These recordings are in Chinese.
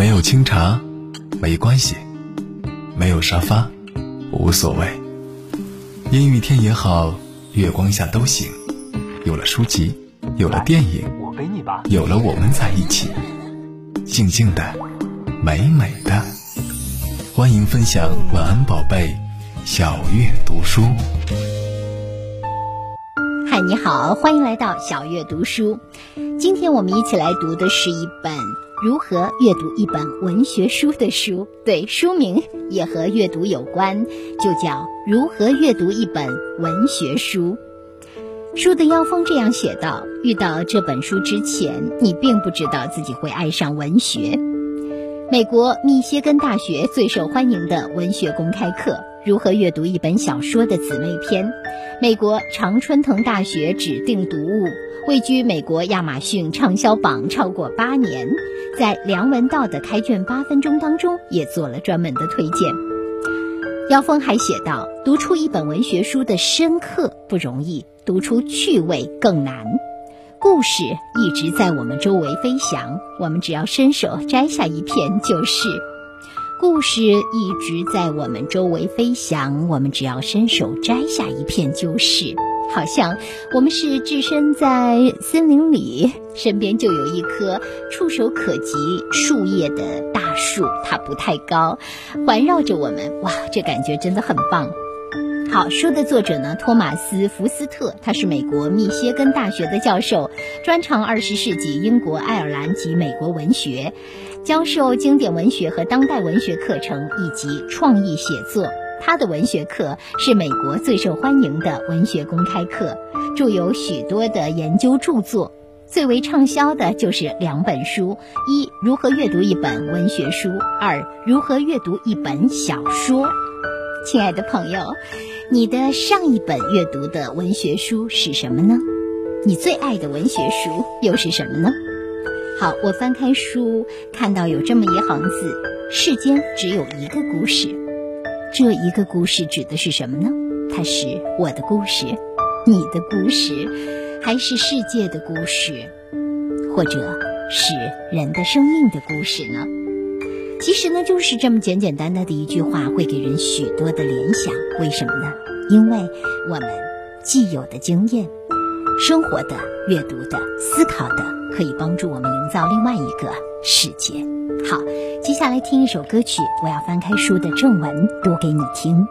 没有清茶，没关系；没有沙发，无所谓。阴雨天也好，月光下都行。有了书籍，有了电影，有了我们在一起，静静的，美美的。欢迎分享晚安宝贝，小月读书。嗨，你好，欢迎来到小月读书。今天我们一起来读的是一本如何阅读一本文学书的书，对，书名也和阅读有关，就叫如何阅读一本文学书。书的腰封这样写道：遇到这本书之前，你并不知道自己会爱上文学。美国密歇根大学最受欢迎的文学公开课《如何阅读一本小说的姊妹篇》，美国常春藤大学指定读物，位居美国亚马逊畅销榜超过八年，在梁文道的开卷八分钟当中也做了专门的推荐。姚峰还写道：读出一本文学书的深刻不容易。读出趣味更难，故事一直在我们周围飞翔，我们只要伸手摘下一片就是。故事一直在我们周围飞翔，我们只要伸手摘下一片就是。好像我们是置身在森林里，身边就有一棵触手可及树叶的大树，它不太高，环绕着我们，哇，这感觉真的很棒。好书的作者呢，托马斯·福斯特，他是美国密歇根大学的教授，专长二十世纪英国、爱尔兰及美国文学，教授经典文学和当代文学课程以及创意写作。他的文学课是美国最受欢迎的文学公开课，著有许多的研究著作，最为畅销的就是两本书：一、如何阅读一本文学书；二、如何阅读一本小说。亲爱的朋友。你的上一本阅读的文学书是什么呢？你最爱的文学书又是什么呢？好，我翻开书，看到有这么一行字：“世间只有一个故事。”这一个故事指的是什么呢？它是我的故事，你的故事，还是世界的故事，或者是人的生命的故事呢？其实呢，就是这么简简单单的一句话，会给人许多的联想。为什么呢？因为我们既有的经验、生活的、阅读的、思考的，可以帮助我们营造另外一个世界。好，接下来听一首歌曲，我要翻开书的正文读给你听。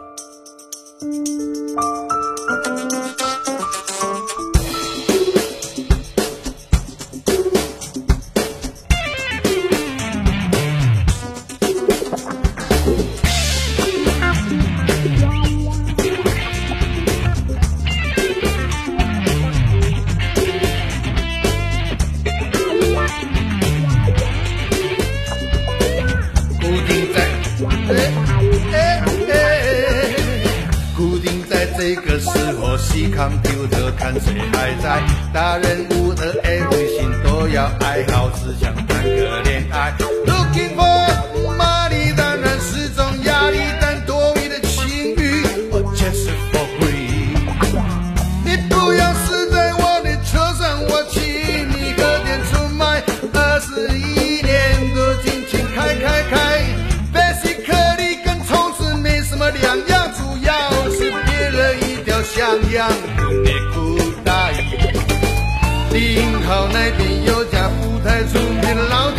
样的顶好那边有家不太出名的老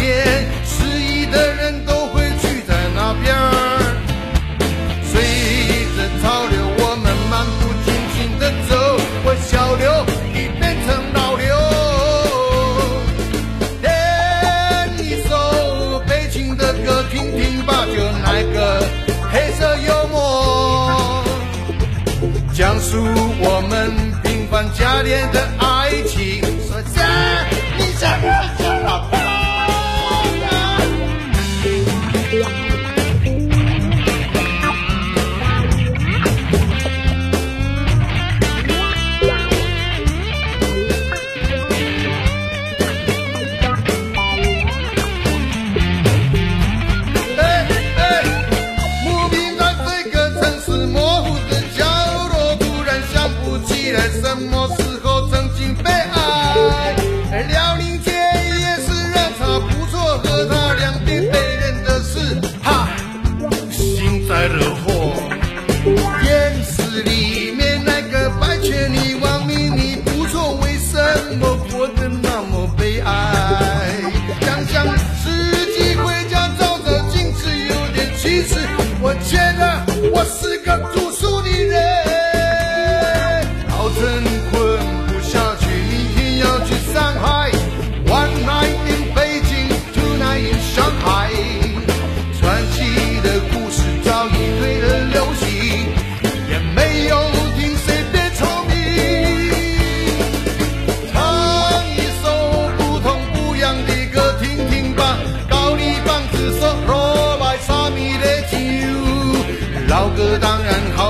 什么时候曾经被爱？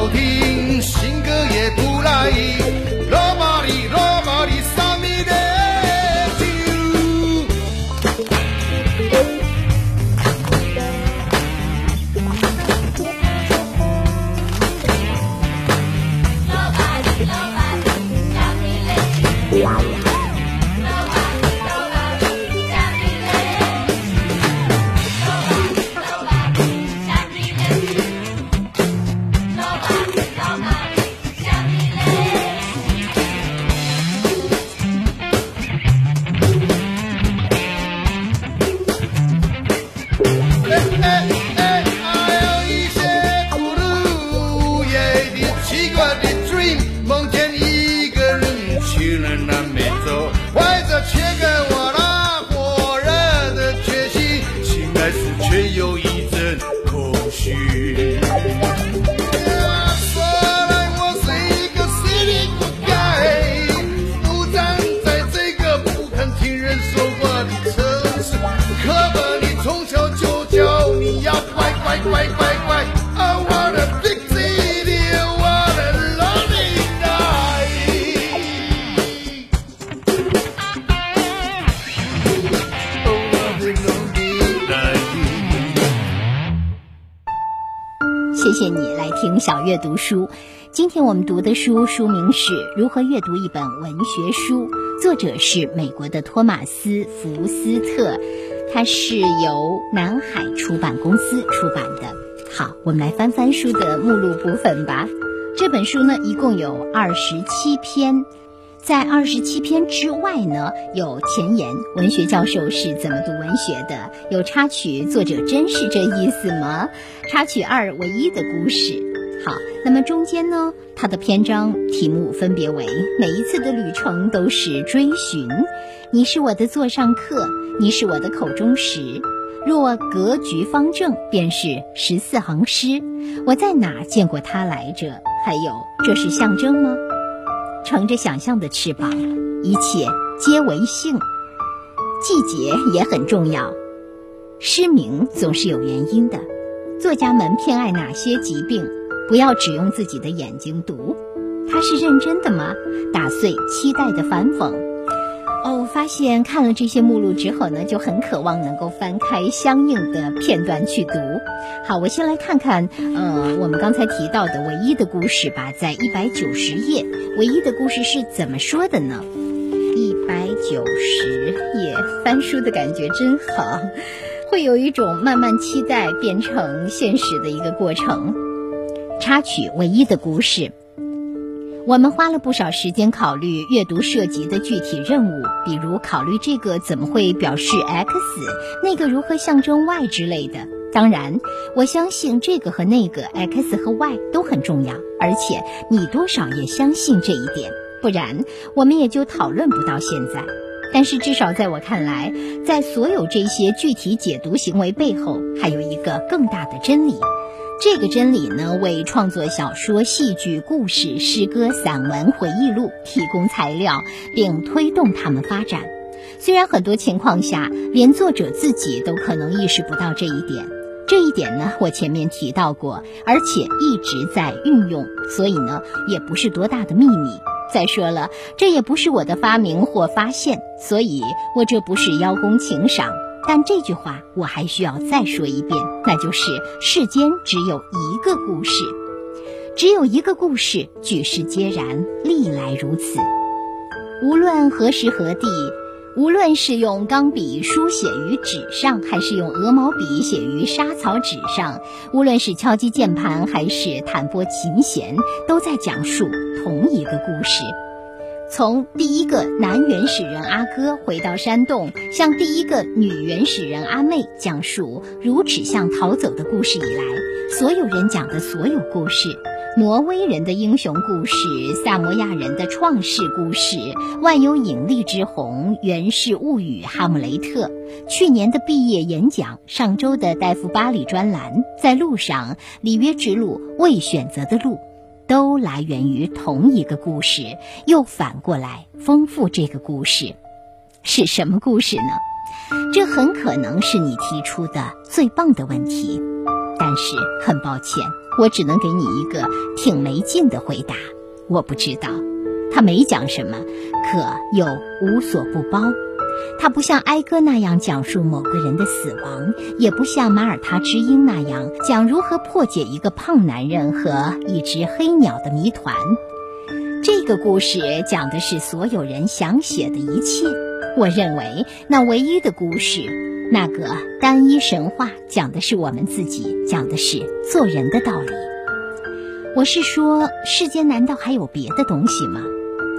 好听，新歌也不赖。阅读书。今天我们读的书书名是《如何阅读一本文学书》，作者是美国的托马斯·福斯特，它是由南海出版公司出版的。好，我们来翻翻书的目录部分吧。这本书呢，一共有二十七篇。在二十七篇之外呢，有前言，文学教授是怎么读文学的？有插曲，作者真是这意思吗？插曲二，唯一的故事。好，那么中间呢，它的篇章题目分别为：每一次的旅程都是追寻，你是我的座上客，你是我的口中食。若格局方正，便是十四行诗。我在哪见过他来着？还有，这是象征吗？乘着想象的翅膀，一切皆为性。季节也很重要，失明总是有原因的。作家们偏爱哪些疾病？不要只用自己的眼睛读。他是认真的吗？打碎期待的反讽。哦，我发现看了这些目录之后呢，就很渴望能够翻开相应的片段去读。好，我先来看看，呃，我们刚才提到的唯一的故事吧，在一百九十页，唯一的故事是怎么说的呢？一百九十页，翻书的感觉真好，会有一种慢慢期待变成现实的一个过程。插曲，唯一的故事。我们花了不少时间考虑阅读涉及的具体任务，比如考虑这个怎么会表示 x，那个如何象征 y 之类的。当然，我相信这个和那个 x 和 y 都很重要，而且你多少也相信这一点，不然我们也就讨论不到现在。但是至少在我看来，在所有这些具体解读行为背后，还有一个更大的真理。这个真理呢，为创作小说、戏剧、故事、诗歌、散文、回忆录提供材料，并推动他们发展。虽然很多情况下，连作者自己都可能意识不到这一点。这一点呢，我前面提到过，而且一直在运用，所以呢，也不是多大的秘密。再说了，这也不是我的发明或发现，所以我这不是邀功请赏。但这句话我还需要再说一遍，那就是世间只有一个故事，只有一个故事，举世皆然，历来如此。无论何时何地，无论是用钢笔书写于纸上，还是用鹅毛笔写于沙草纸上，无论是敲击键盘还是弹拨琴弦，都在讲述同一个故事。从第一个男原始人阿哥回到山洞，向第一个女原始人阿妹讲述如齿象逃走的故事以来，所有人讲的所有故事：挪威人的英雄故事、萨摩亚人的创世故事、万有引力之虹、源氏物语、哈姆雷特。去年的毕业演讲，上周的戴夫巴里专栏，在路上，里约之路未选择的路。都来源于同一个故事，又反过来丰富这个故事，是什么故事呢？这很可能是你提出的最棒的问题，但是很抱歉，我只能给你一个挺没劲的回答，我不知道。他没讲什么，可又无所不包。他不像哀歌那样讲述某个人的死亡，也不像马耳他之音那样讲如何破解一个胖男人和一只黑鸟的谜团。这个故事讲的是所有人想写的一切。我认为那唯一的故事，那个单一神话，讲的是我们自己，讲的是做人的道理。我是说，世间难道还有别的东西吗？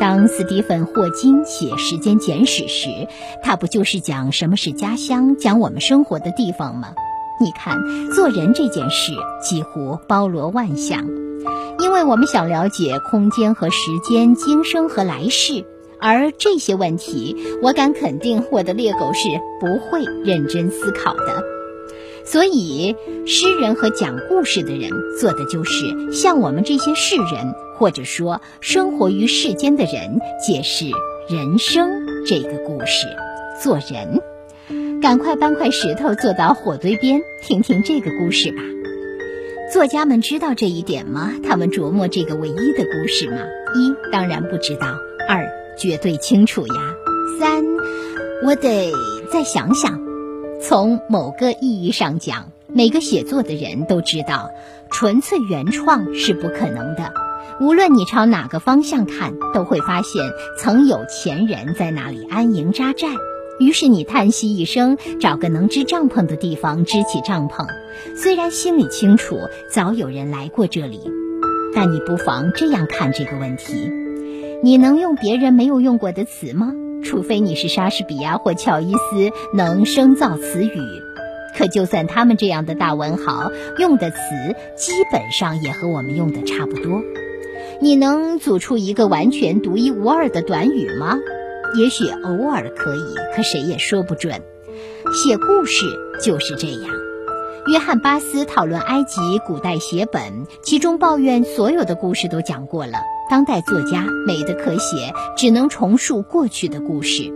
当斯蒂芬·霍金写《时间简史》时，他不就是讲什么是家乡，讲我们生活的地方吗？你看，做人这件事几乎包罗万象，因为我们想了解空间和时间、今生和来世，而这些问题，我敢肯定，我的猎狗是不会认真思考的。所以，诗人和讲故事的人做的就是向我们这些世人，或者说生活于世间的人，解释人生这个故事。做人，赶快搬块石头坐到火堆边，听听这个故事吧。作家们知道这一点吗？他们琢磨这个唯一的故事吗？一，当然不知道；二，绝对清楚呀。三，我得再想想。从某个意义上讲，每个写作的人都知道，纯粹原创是不可能的。无论你朝哪个方向看，都会发现曾有前人在那里安营扎寨。于是你叹息一声，找个能支帐篷的地方支起帐篷。虽然心里清楚早有人来过这里，但你不妨这样看这个问题：你能用别人没有用过的词吗？除非你是莎士比亚或乔伊斯，能生造词语。可就算他们这样的大文豪用的词，基本上也和我们用的差不多。你能组出一个完全独一无二的短语吗？也许偶尔可以，可谁也说不准。写故事就是这样。约翰巴斯讨论埃及古代写本，其中抱怨所有的故事都讲过了，当代作家没得可写，只能重述过去的故事。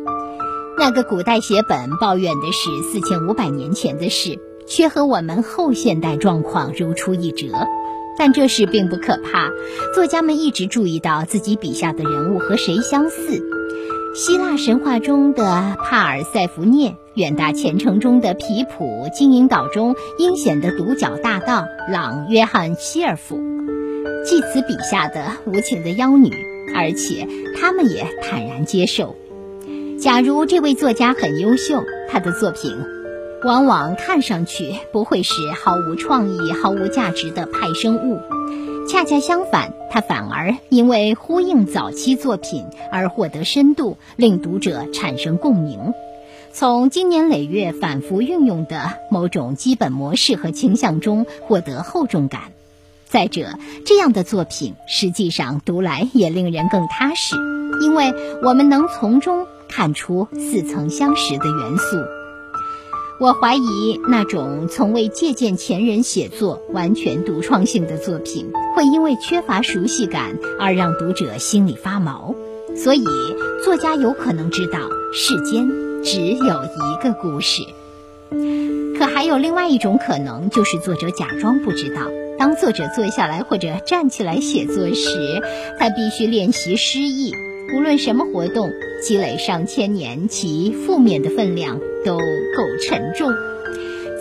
那个古代写本抱怨的是四千五百年前的事，却和我们后现代状况如出一辙。但这事并不可怕，作家们一直注意到自己笔下的人物和谁相似。希腊神话中的帕尔塞福涅，远大前程中的皮普，金银岛中阴险的独角大盗朗约翰希尔夫，祭词笔下的无情的妖女，而且他们也坦然接受。假如这位作家很优秀，他的作品。往往看上去不会是毫无创意、毫无价值的派生物，恰恰相反，它反而因为呼应早期作品而获得深度，令读者产生共鸣，从经年累月反复运用的某种基本模式和倾向中获得厚重感。再者，这样的作品实际上读来也令人更踏实，因为我们能从中看出似曾相识的元素。我怀疑那种从未借鉴前人写作、完全独创性的作品，会因为缺乏熟悉感而让读者心里发毛。所以，作家有可能知道世间只有一个故事。可还有另外一种可能，就是作者假装不知道。当作者坐下来或者站起来写作时，他必须练习失忆。无论什么活动，积累上千年，其负面的分量都够沉重。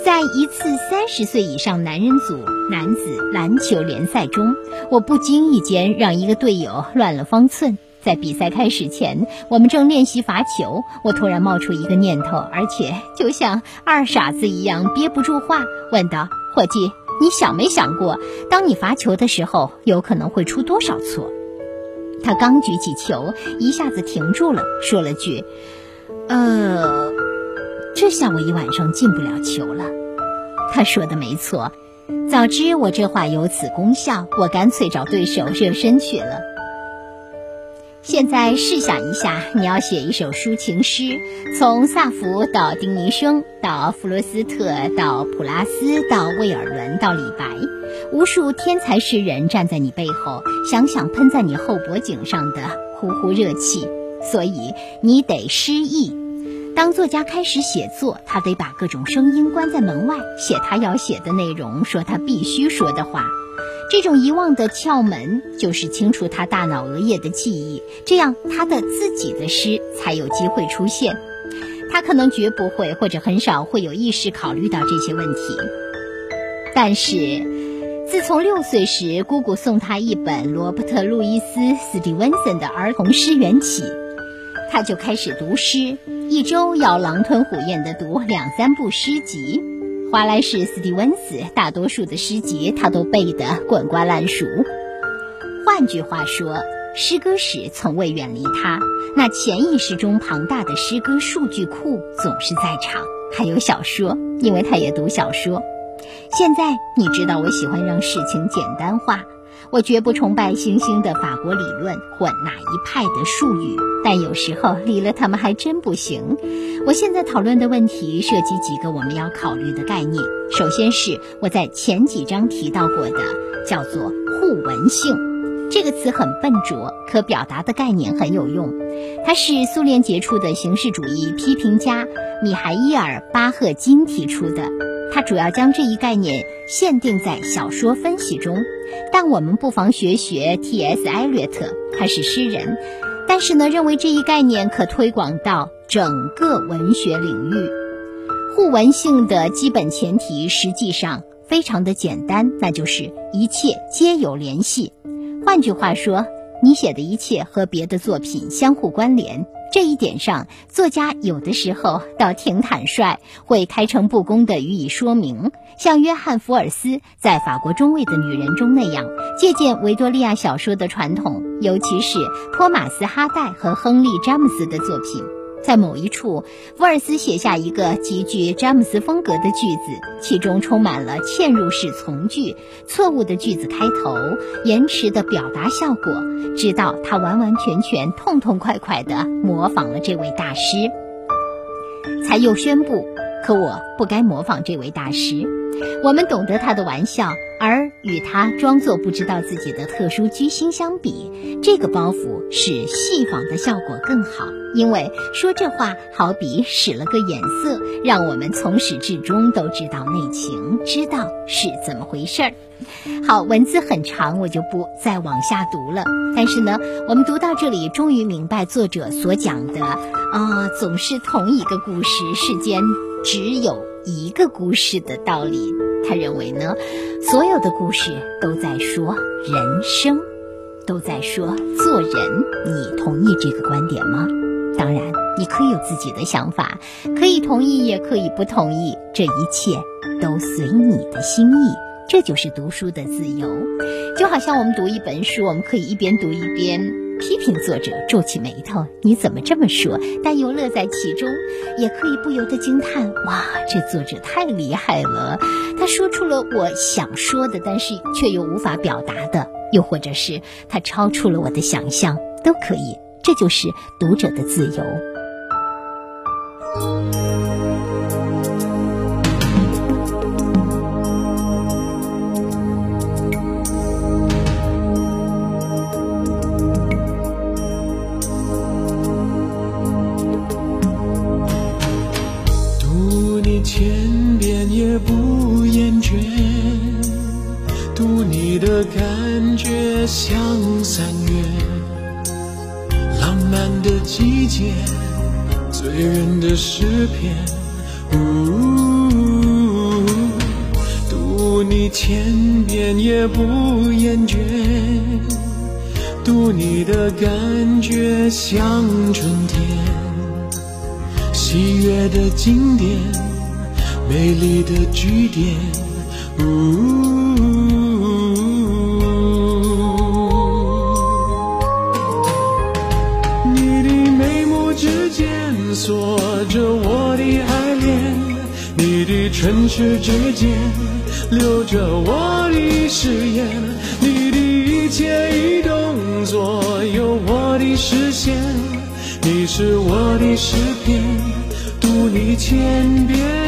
在一次三十岁以上男人组男子篮球联赛中，我不经意间让一个队友乱了方寸。在比赛开始前，我们正练习罚球，我突然冒出一个念头，而且就像二傻子一样憋不住话，问道：“伙计，你想没想过，当你罚球的时候，有可能会出多少错？”他刚举起球，一下子停住了，说了句：“呃，这下我一晚上进不了球了。”他说的没错，早知我这话有此功效，我干脆找对手热身去了。现在试想一下，你要写一首抒情诗，从萨福到丁尼生，到弗罗斯特，到普拉斯，到魏尔伦，到李白，无数天才诗人站在你背后，想想喷在你后脖颈上的呼呼热气，所以你得失意。当作家开始写作，他得把各种声音关在门外，写他要写的内容，说他必须说的话。这种遗忘的窍门，就是清除他大脑额叶的记忆，这样他的自己的诗才有机会出现。他可能绝不会，或者很少会有意识考虑到这些问题。但是，自从六岁时姑姑送他一本罗伯特·路易斯·斯蒂文森的儿童诗源起，他就开始读诗，一周要狼吞虎咽地读两三部诗集。华莱士·斯蒂文斯大多数的诗集，他都背得滚瓜烂熟。换句话说，诗歌史从未远离他。那潜意识中庞大的诗歌数据库总是在场。还有小说，因为他也读小说。现在你知道，我喜欢让事情简单化。我绝不崇拜新兴的法国理论或哪一派的术语，但有时候离了他们还真不行。我现在讨论的问题涉及几个我们要考虑的概念。首先是我在前几章提到过的，叫做互文性。这个词很笨拙，可表达的概念很有用。它是苏联杰出的形式主义批评家米海伊尔·巴赫金提出的。他主要将这一概念限定在小说分析中。但我们不妨学学 T.S. 艾略特，他是诗人，但是呢，认为这一概念可推广到整个文学领域。互文性的基本前提实际上非常的简单，那就是一切皆有联系。换句话说，你写的一切和别的作品相互关联。这一点上，作家有的时候倒挺坦率，会开诚布公的予以说明。像约翰·福尔斯在《法国中尉的女人》中那样，借鉴维多利亚小说的传统，尤其是托马斯·哈代和亨利·詹姆斯的作品。在某一处，福尔斯写下一个极具詹姆斯风格的句子，其中充满了嵌入式从句、错误的句子开头、延迟的表达效果，直到他完完全全、痛痛快快地模仿了这位大师，才又宣布：“可我不该模仿这位大师。”我们懂得他的玩笑，而与他装作不知道自己的特殊居心相比，这个包袱使戏仿的效果更好。因为说这话好比使了个眼色，让我们从始至终都知道内情，知道是怎么回事儿。好，文字很长，我就不再往下读了。但是呢，我们读到这里，终于明白作者所讲的啊，总是同一个故事，世间只有一个故事的道理。他认为呢，所有的故事都在说人生，都在说做人。你同意这个观点吗？当然，你可以有自己的想法，可以同意，也可以不同意，这一切都随你的心意。这就是读书的自由，就好像我们读一本书，我们可以一边读一边批评作者，皱起眉头，你怎么这么说？但又乐在其中，也可以不由得惊叹：哇，这作者太厉害了！他说出了我想说的，但是却又无法表达的，又或者是他超出了我的想象，都可以。这就是读者的自由。不厌倦，读你的感觉像三月浪漫。的季节，醉人的诗篇，读你千遍也不厌倦，读你的感觉像春天，喜悦的经典，美丽的句点。唇齿之间留着我的誓言，你的一切一动作有我的视线，你是我的诗篇，读你千遍。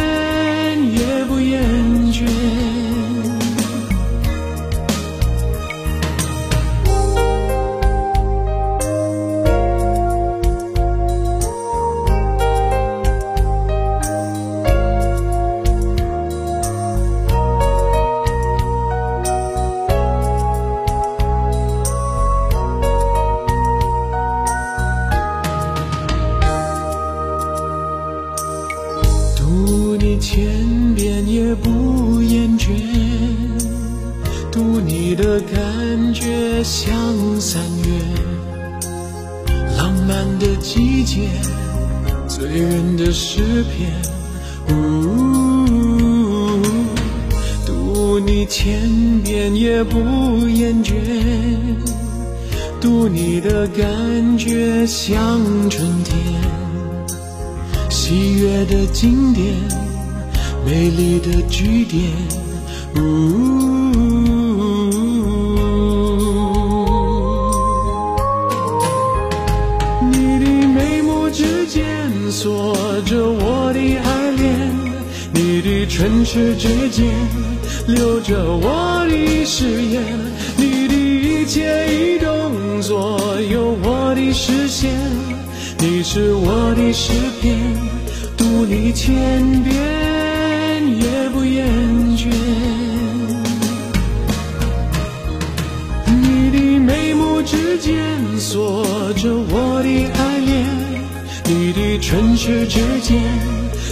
七月的经典，美丽的句点。你的眉目之间锁着我的爱恋，你的唇齿之间留着我的誓言，你的一切一动作有我的视线，你是我的诗篇。读你千遍也不厌倦，你的眉目之间锁着我的爱恋，你的唇齿之间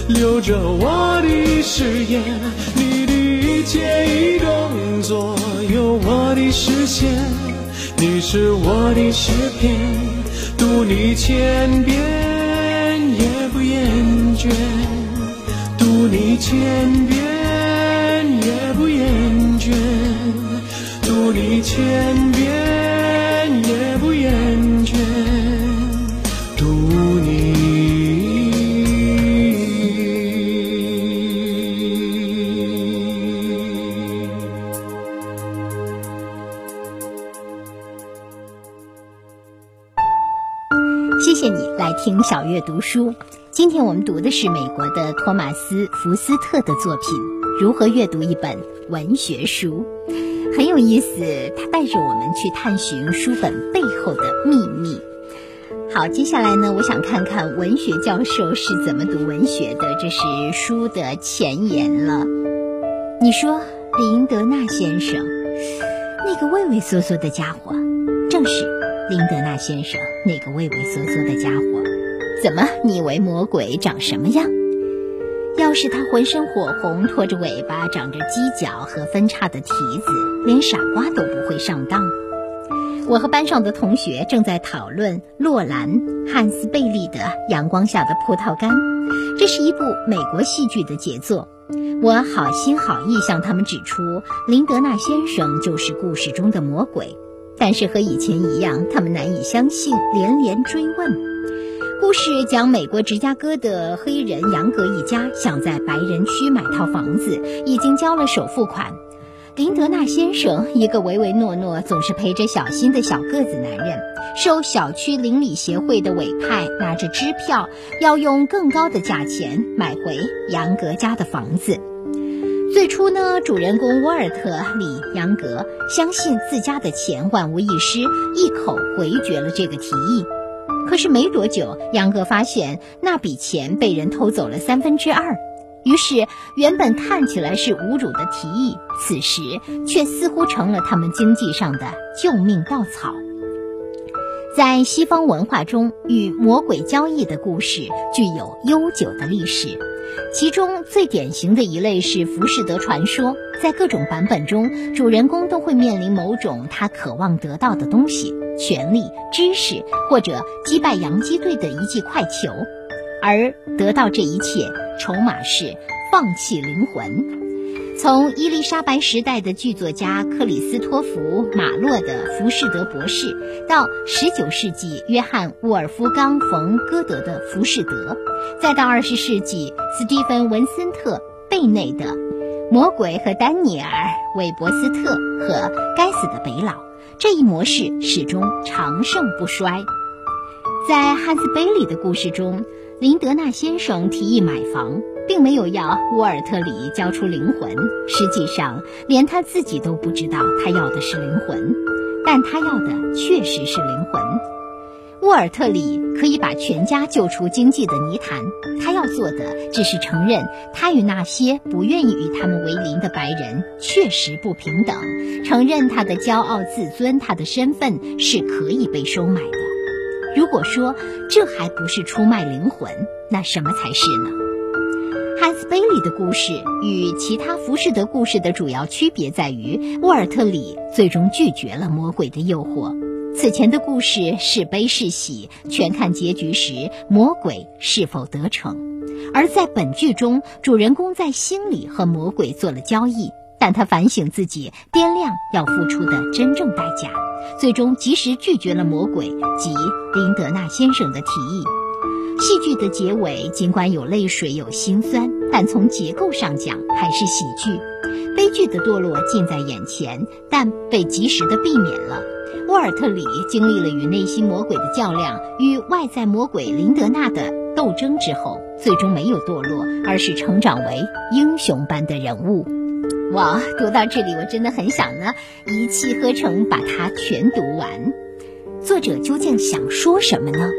留着我的誓言。你的一切一动作有我的视线，你是我的诗篇，读你千遍倦，读你千遍也不厌倦，读你千遍也不厌倦，读你。谢谢你来听小月读书。今天我们读的是美国的托马斯·福斯特的作品《如何阅读一本文学书》，很有意思。他带着我们去探寻书本背后的秘密。好，接下来呢，我想看看文学教授是怎么读文学的，这是书的前言了。你说林德纳先生，那个畏畏缩缩的家伙，正是林德纳先生那个畏畏缩缩的家伙。怎么，你以为魔鬼长什么样？要是他浑身火红，拖着尾巴，长着犄角和分叉的蹄子，连傻瓜都不会上当。我和班上的同学正在讨论洛兰·汉斯贝利的《阳光下的葡萄干》，这是一部美国戏剧的杰作。我好心好意向他们指出，林德纳先生就是故事中的魔鬼，但是和以前一样，他们难以相信，连连追问。故事讲美国芝加哥的黑人杨格一家想在白人区买套房子，已经交了首付款。林德纳先生，一个唯唯诺诺、总是陪着小新的小个子男人，受小区邻里协会的委派，拿着支票，要用更高的价钱买回杨格家的房子。最初呢，主人公沃尔特·里·杨格相信自家的钱万无一失，一口回绝了这个提议。可是没多久，杨哥发现那笔钱被人偷走了三分之二。于是，原本看起来是侮辱的提议，此时却似乎成了他们经济上的救命稻草。在西方文化中，与魔鬼交易的故事具有悠久的历史。其中最典型的一类是浮士德传说，在各种版本中，主人公都会面临某种他渴望得到的东西——权力、知识，或者击败洋基队的一记快球，而得到这一切，筹码是放弃灵魂。从伊丽莎白时代的剧作家克里斯托弗·马洛的《浮士德博士》，到19世纪约翰·沃尔夫冈·冯·歌德的《浮士德》，再到20世纪斯蒂芬·文森特·贝内的《魔鬼和丹尼尔》，韦伯斯特和《该死的北佬》，这一模式始终长盛不衰。在汉斯·贝利的故事中，林德纳先生提议买房。并没有要沃尔特里交出灵魂，实际上连他自己都不知道他要的是灵魂，但他要的确实是灵魂。沃尔特里可以把全家救出经济的泥潭，他要做的只是承认他与那些不愿意与他们为邻的白人确实不平等，承认他的骄傲自尊，他的身份是可以被收买的。如果说这还不是出卖灵魂，那什么才是呢？汉斯·贝利的故事与其他浮士德故事的主要区别在于，沃尔特里最终拒绝了魔鬼的诱惑。此前的故事是悲是喜，全看结局时魔鬼是否得逞。而在本剧中，主人公在心里和魔鬼做了交易，但他反省自己，掂量要付出的真正代价，最终及时拒绝了魔鬼及林德纳先生的提议。戏剧的结尾尽管有泪水有心酸，但从结构上讲还是喜剧。悲剧的堕落近在眼前，但被及时的避免了。沃尔特里经历了与内心魔鬼的较量，与外在魔鬼林德纳的斗争之后，最终没有堕落，而是成长为英雄般的人物。哇，读到这里，我真的很想呢一气呵成把它全读完。作者究竟想说什么呢？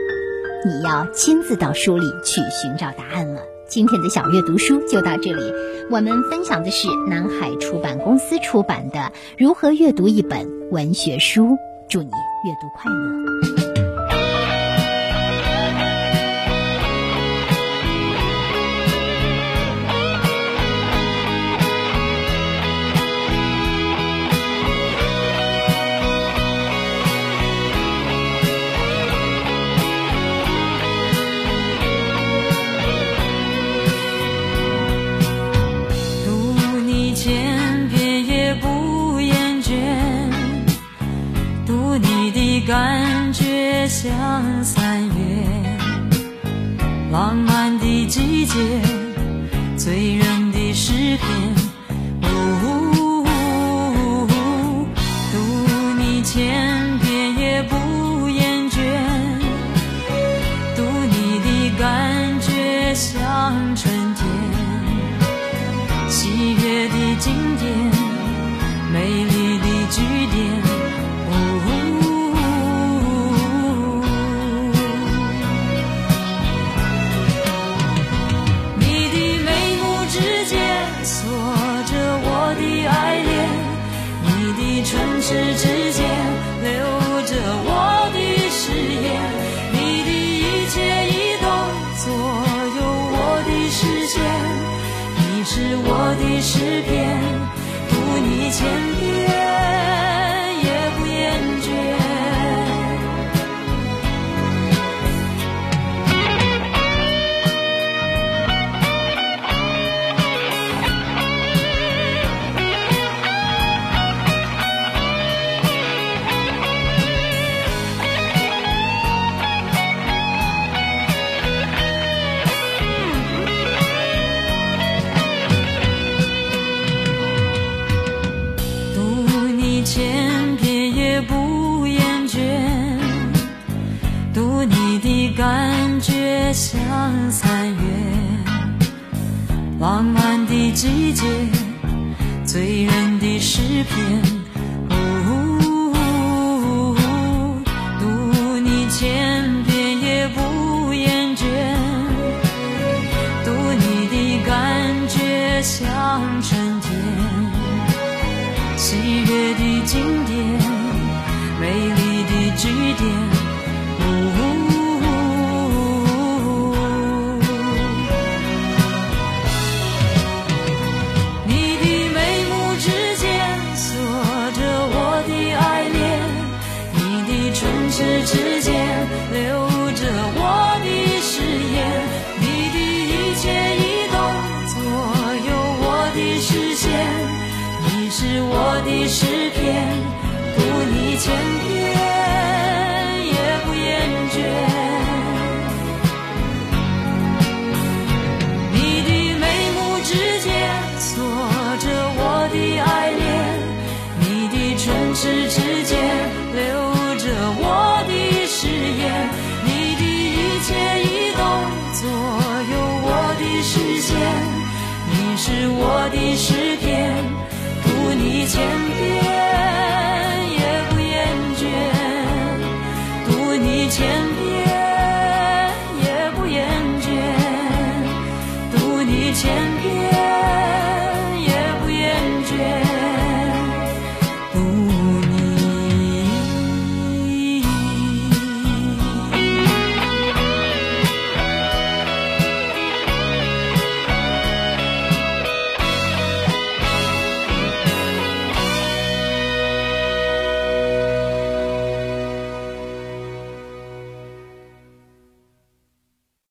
你要亲自到书里去寻找答案了。今天的小阅读书就到这里，我们分享的是南海出版公司出版的《如何阅读一本文学书》，祝你阅读快乐。三月浪漫的季节时之间，留着我的誓言，你的一切移动左右我的视线，你是我的诗篇，读你千遍。像三月浪漫的季节醉人的诗篇。